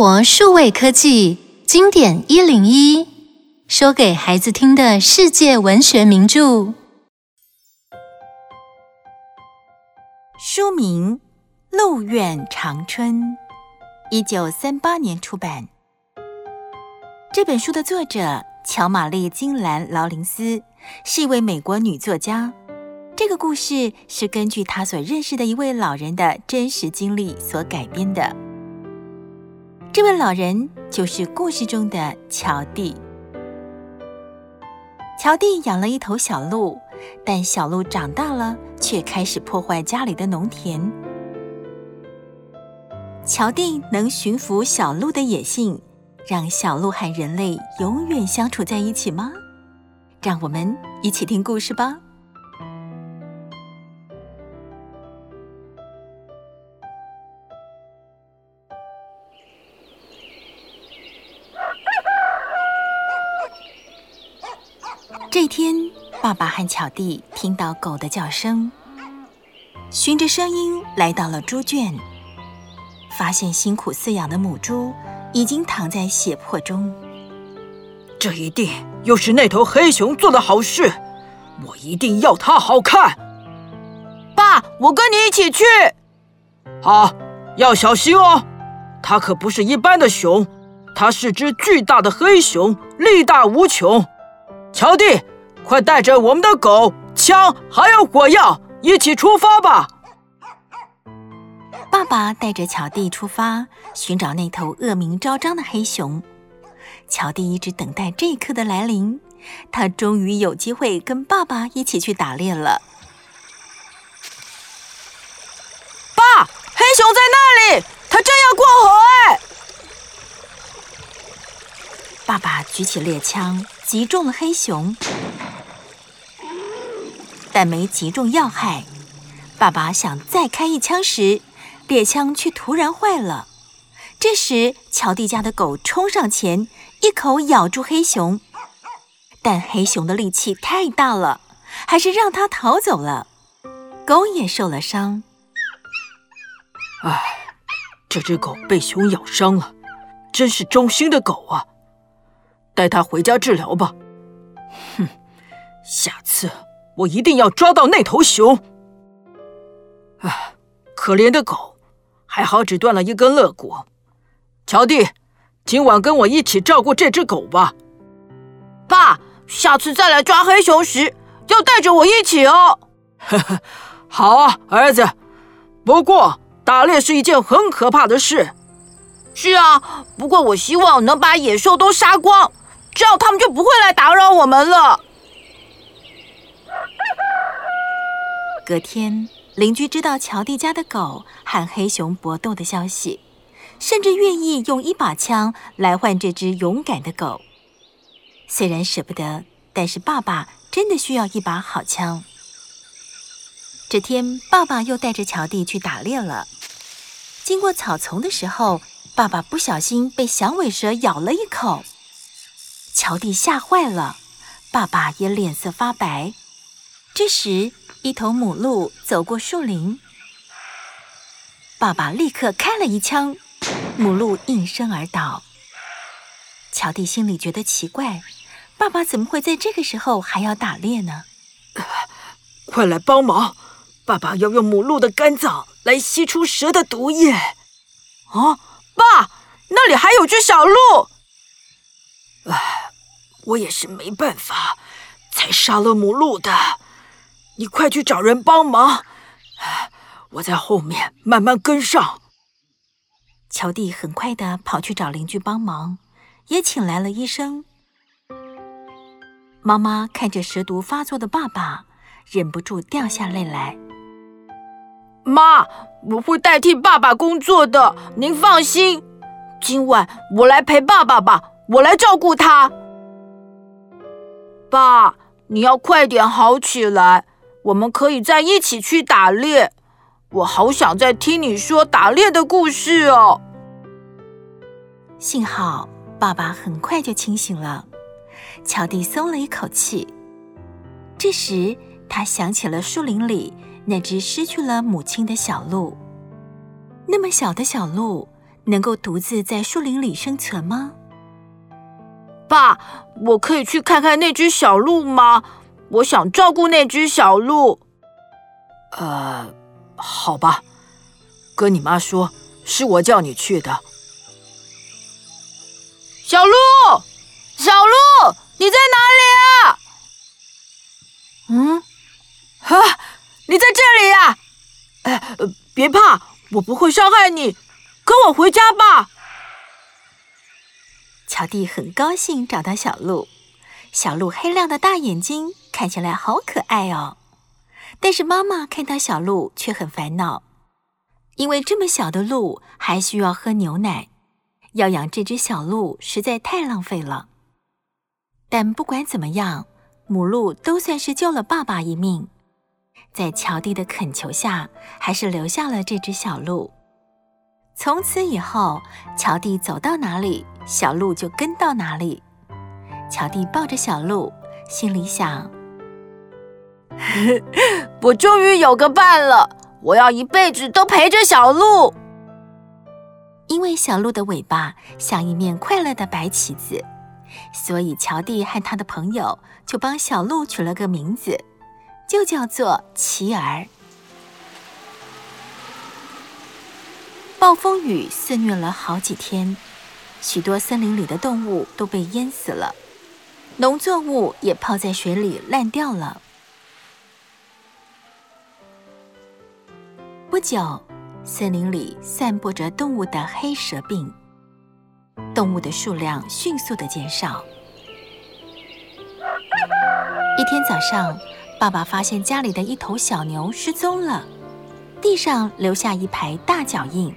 活数位科技经典一零一，说给孩子听的世界文学名著。书名《鹿苑长春》，一九三八年出版。这本书的作者乔玛丽·金兰·劳林斯是一位美国女作家。这个故事是根据她所认识的一位老人的真实经历所改编的。这位老人就是故事中的乔蒂。乔蒂养了一头小鹿，但小鹿长大了，却开始破坏家里的农田。乔蒂能驯服小鹿的野性。让小鹿和人类永远相处在一起吗？让我们一起听故事吧。这天，爸爸和巧弟听到狗的叫声，循着声音来到了猪圈，发现辛苦饲养的母猪。已经躺在血泊中。这一定又是那头黑熊做的好事，我一定要它好看。爸，我跟你一起去。好，要小心哦，它可不是一般的熊，它是只巨大的黑熊，力大无穷。乔蒂，快带着我们的狗、枪还有火药一起出发吧。爸爸带着乔蒂出发，寻找那头恶名昭彰的黑熊。乔蒂一直等待这一刻的来临，他终于有机会跟爸爸一起去打猎了。爸，黑熊在那里，它正要过河哎！爸爸举起猎枪，击中了黑熊，但没击中要害。爸爸想再开一枪时，猎枪却突然坏了。这时，乔蒂家的狗冲上前，一口咬住黑熊，但黑熊的力气太大了，还是让它逃走了。狗也受了伤。唉，这只狗被熊咬伤了，真是忠心的狗啊！带他回家治疗吧。哼，下次我一定要抓到那头熊。唉，可怜的狗。还好只断了一根肋骨，乔蒂，今晚跟我一起照顾这只狗吧。爸，下次再来抓黑熊时，要带着我一起哦。呵呵，好啊，儿子。不过打猎是一件很可怕的事。是啊，不过我希望能把野兽都杀光，这样他们就不会来打扰我们了。隔天。邻居知道乔蒂家的狗和黑熊搏斗的消息，甚至愿意用一把枪来换这只勇敢的狗。虽然舍不得，但是爸爸真的需要一把好枪。这天，爸爸又带着乔蒂去打猎了。经过草丛的时候，爸爸不小心被响尾蛇咬了一口，乔蒂吓坏了，爸爸也脸色发白。这时，一头母鹿走过树林，爸爸立刻开了一枪，母鹿应声而倒。乔蒂心里觉得奇怪，爸爸怎么会在这个时候还要打猎呢？快来帮忙！爸爸要用母鹿的肝脏来吸出蛇的毒液。啊，爸，那里还有只小鹿。唉，我也是没办法才杀了母鹿的。你快去找人帮忙，我在后面慢慢跟上。乔蒂很快的跑去找邻居帮忙，也请来了医生。妈妈看着蛇毒发作的爸爸，忍不住掉下泪来。妈，我会代替爸爸工作的，您放心。今晚我来陪爸爸吧，我来照顾他。爸，你要快点好起来。我们可以再一起去打猎，我好想再听你说打猎的故事哦。幸好爸爸很快就清醒了，乔蒂松了一口气。这时他想起了树林里那只失去了母亲的小鹿，那么小的小鹿能够独自在树林里生存吗？爸，我可以去看看那只小鹿吗？我想照顾那只小鹿。呃，好吧，跟你妈说，是我叫你去的。小鹿，小鹿，你在哪里啊？嗯，啊，你在这里呀？哎，别怕，我不会伤害你，跟我回家吧。乔蒂很高兴找到小鹿，小鹿黑亮的大眼睛看起来好可爱哦。但是妈妈看到小鹿却很烦恼，因为这么小的鹿还需要喝牛奶，要养这只小鹿实在太浪费了。但不管怎么样，母鹿都算是救了爸爸一命，在乔蒂的恳求下，还是留下了这只小鹿。从此以后，乔蒂走到哪里，小鹿就跟到哪里。乔蒂抱着小鹿，心里想。我终于有个伴了，我要一辈子都陪着小鹿。因为小鹿的尾巴像一面快乐的白旗子，所以乔蒂和他的朋友就帮小鹿取了个名字，就叫做奇儿。暴风雨肆虐了好几天，许多森林里的动物都被淹死了，农作物也泡在水里烂掉了。不久，森林里散播着动物的黑蛇病，动物的数量迅速的减少。一天早上，爸爸发现家里的一头小牛失踪了，地上留下一排大脚印。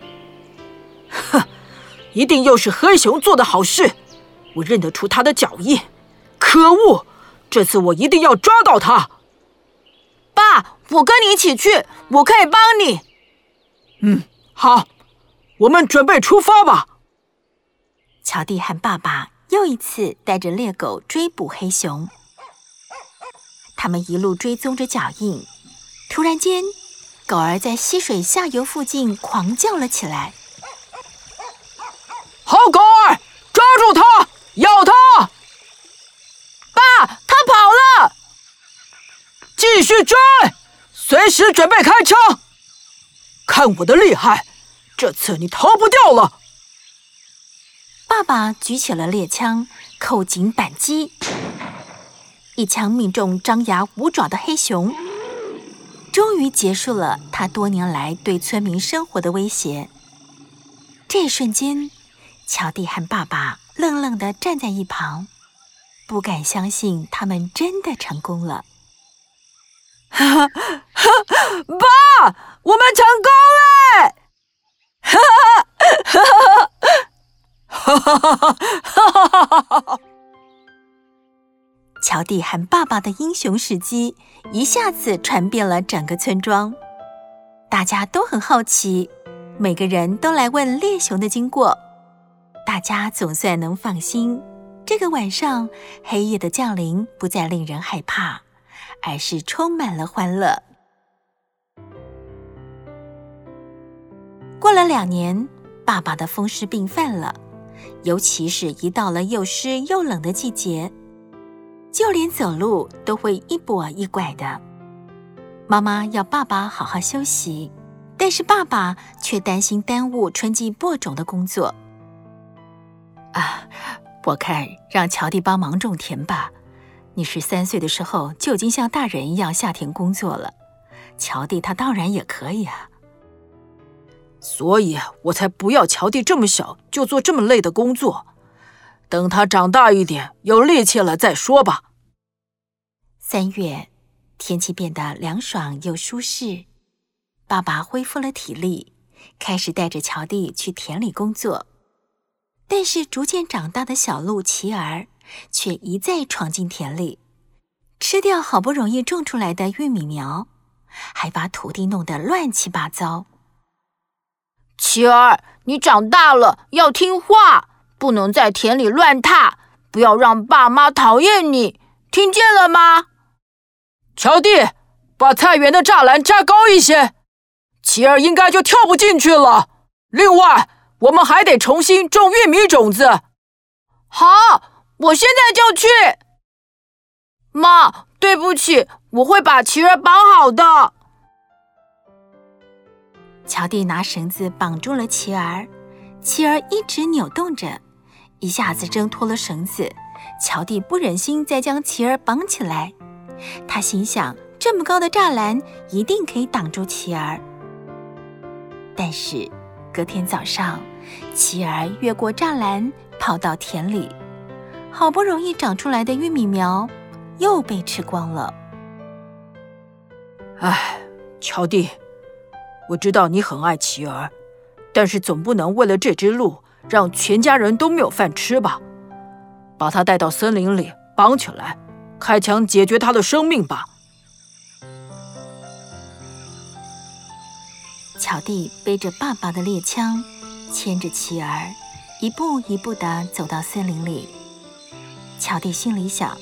哼，一定又是黑熊做的好事，我认得出他的脚印。可恶，这次我一定要抓到他。爸，我跟你一起去，我可以帮你。嗯，好，我们准备出发吧。乔蒂和爸爸又一次带着猎狗追捕黑熊，他们一路追踪着脚印。突然间，狗儿在溪水下游附近狂叫了起来。好狗儿，抓住咬它！爸，他跑了。继续追，随时准备开枪。看我的厉害，这次你逃不掉了。爸爸举起了猎枪，扣紧扳机，一枪命中张牙舞爪的黑熊，终于结束了他多年来对村民生活的威胁。这一瞬间，乔蒂和爸爸愣愣地站在一旁，不敢相信他们真的成功了。哈哈，爸，我们成功了！哈哈哈哈哈哈哈哈哈哈！乔蒂和爸爸的英雄事迹一下子传遍了整个村庄，大家都很好奇，每个人都来问猎熊的经过。大家总算能放心，这个晚上黑夜的降临不再令人害怕。而是充满了欢乐。过了两年，爸爸的风湿病犯了，尤其是一到了又湿又冷的季节，就连走路都会一跛一拐的。妈妈要爸爸好好休息，但是爸爸却担心耽误春季播种的工作。啊，我看让乔蒂帮忙种田吧。你十三岁的时候就已经像大人一样下田工作了，乔蒂他当然也可以啊。所以我才不要乔蒂这么小就做这么累的工作，等他长大一点有力气了再说吧。三月，天气变得凉爽又舒适，爸爸恢复了体力，开始带着乔蒂去田里工作。但是逐渐长大的小鹿奇儿。却一再闯进田里，吃掉好不容易种出来的玉米苗，还把土地弄得乱七八糟。奇儿，你长大了要听话，不能在田里乱踏，不要让爸妈讨厌你，听见了吗？乔蒂，把菜园的栅栏加高一些，奇儿应该就跳不进去了。另外，我们还得重新种玉米种子。好，我现在就去。妈，对不起，我会把琪儿绑好的。乔蒂拿绳子绑住了琪儿，琪儿一直扭动着，一下子挣脱了绳子。乔蒂不忍心再将琪儿绑起来，他心想：这么高的栅栏一定可以挡住琪儿。但是隔天早上，琪儿越过栅栏，跑到田里，好不容易长出来的玉米苗又被吃光了。唉，乔蒂，我知道你很爱琪儿，但是总不能为了这只鹿，让全家人都没有饭吃吧？把它带到森林里，绑起来，开枪解决它的生命吧。乔蒂背着爸爸的猎枪，牵着琪儿，一步一步地走到森林里。乔蒂心里想：“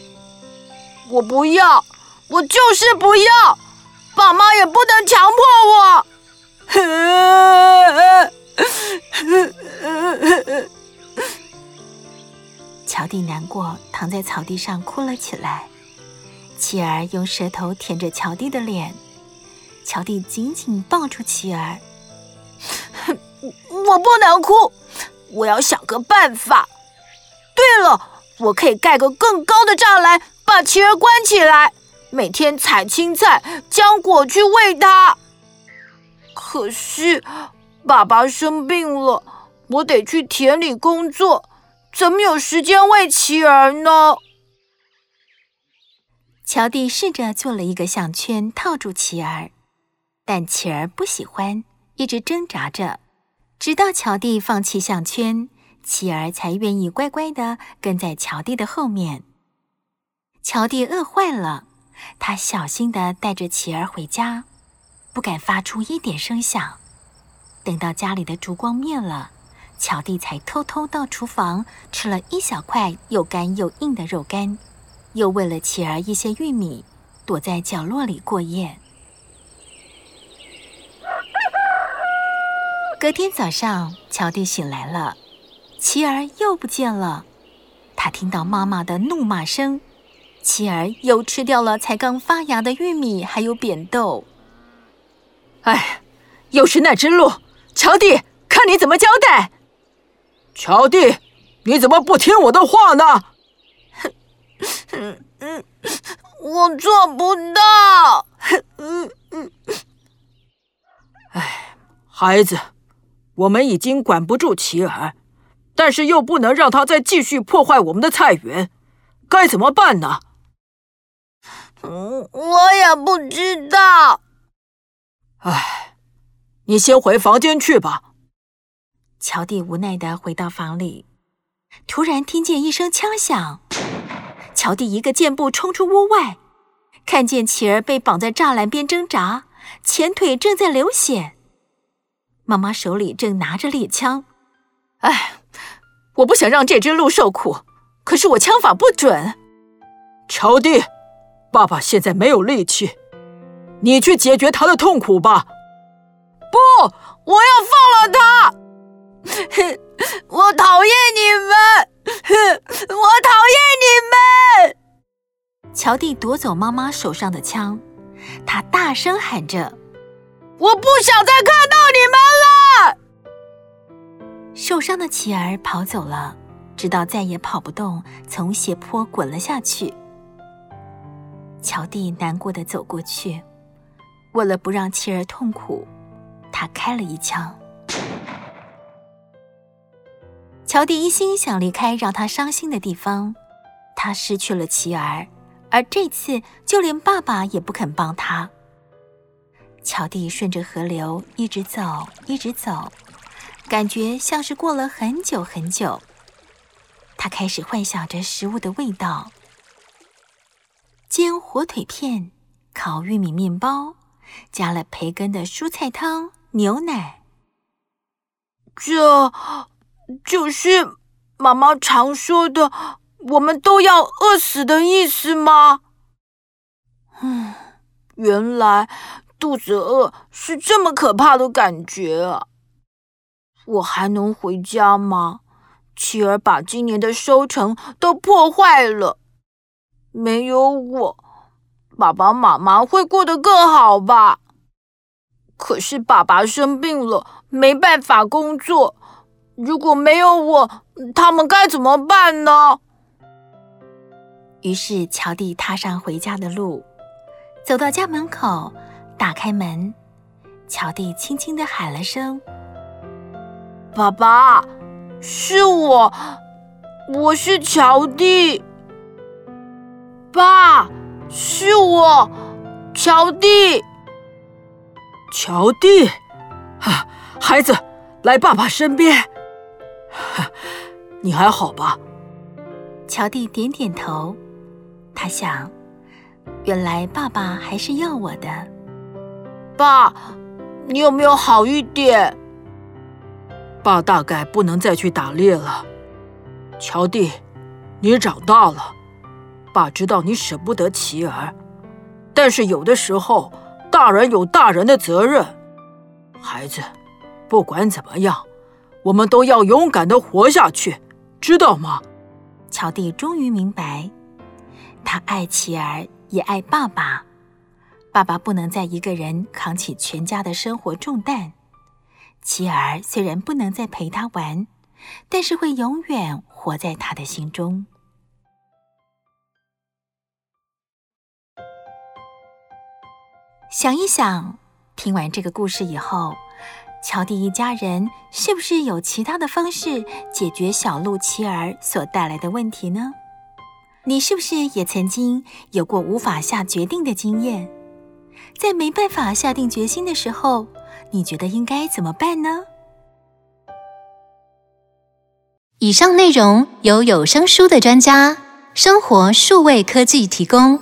我不要，我就是不要，爸妈也不能强迫我。”乔蒂难过，躺在草地上哭了起来。琪儿用舌头舔着乔蒂的脸。乔蒂紧紧抱住琪儿。我不能哭，我要想个办法。对了，我可以盖个更高的栅栏，把琪儿关起来，每天采青菜、浆果去喂它。可是爸爸生病了，我得去田里工作，怎么有时间喂琪儿呢？乔蒂试着做了一个项圈，套住琪儿。但琪儿不喜欢，一直挣扎着，直到乔蒂放弃项圈，琪儿才愿意乖乖地跟在乔蒂的后面。乔蒂饿坏了，他小心地带着琪儿回家，不敢发出一点声响。等到家里的烛光灭了，乔蒂才偷偷到厨房吃了一小块又干又硬的肉干，又喂了琪儿一些玉米，躲在角落里过夜。隔天早上，乔蒂醒来了，琪儿又不见了。他听到妈妈的怒骂声，琪儿又吃掉了才刚发芽的玉米，还有扁豆。哎，又是那只鹿！乔蒂，看你怎么交代！乔蒂，你怎么不听我的话呢？嗯嗯，我做不到。嗯嗯，哎，孩子。我们已经管不住琪儿，但是又不能让他再继续破坏我们的菜园，该怎么办呢？嗯，我也不知道。唉，你先回房间去吧。乔蒂无奈的回到房里，突然听见一声枪响，乔蒂一个箭步冲出屋外，看见琪儿被绑在栅栏边挣扎，前腿正在流血。妈妈手里正拿着猎枪，哎，我不想让这只鹿受苦，可是我枪法不准。乔蒂，爸爸现在没有力气，你去解决他的痛苦吧。不，我要放了他。我讨厌你们，我讨厌你们。乔蒂夺走妈妈手上的枪，他大声喊着。我不想再看到你们了。受伤的琪儿跑走了，直到再也跑不动，从斜坡滚了下去。乔蒂难过的走过去，为了不让琪儿痛苦，他开了一枪。乔蒂一心想离开让他伤心的地方，他失去了琪儿，而这次就连爸爸也不肯帮他。乔蒂顺着河流一直走，一直走，感觉像是过了很久很久。他开始幻想着食物的味道：煎火腿片、烤玉米面包，加了培根的蔬菜汤、牛奶。这就是妈妈常说的“我们都要饿死”的意思吗？嗯，原来。肚子饿是这么可怕的感觉啊！我还能回家吗？妻儿把今年的收成都破坏了，没有我，爸爸妈妈会过得更好吧？可是爸爸生病了，没办法工作。如果没有我，他们该怎么办呢？于是乔蒂踏上回家的路，走到家门口，打开门，乔蒂轻轻地喊了声：“爸爸，是我，我是乔蒂。爸，是我，乔蒂。”乔蒂，啊，孩子，来爸爸身边。哈，你还好吧？乔蒂点点头，他想，原来爸爸还是要我的。爸，你有没有好一点？爸大概不能再去打猎了。乔蒂，你长大了，爸知道你舍不得琪儿，但是有的时候。大人有大人的责任，孩子，不管怎么样，我们都要勇敢的活下去，知道吗？乔蒂终于明白，他爱琪儿，也爱爸爸。爸爸不能再一个人扛起全家的生活重担。琪儿虽然不能再陪他玩，但是会永远活在他的心中。想一想，听完这个故事以后，乔蒂一家人是不是有其他的方式解决小鹿琪儿所带来的问题呢？你是不是也曾经有过无法下决定的经验？在没办法下定决心的时候，你觉得应该怎么办呢？以上内容由有声书的专家生活数位科技提供。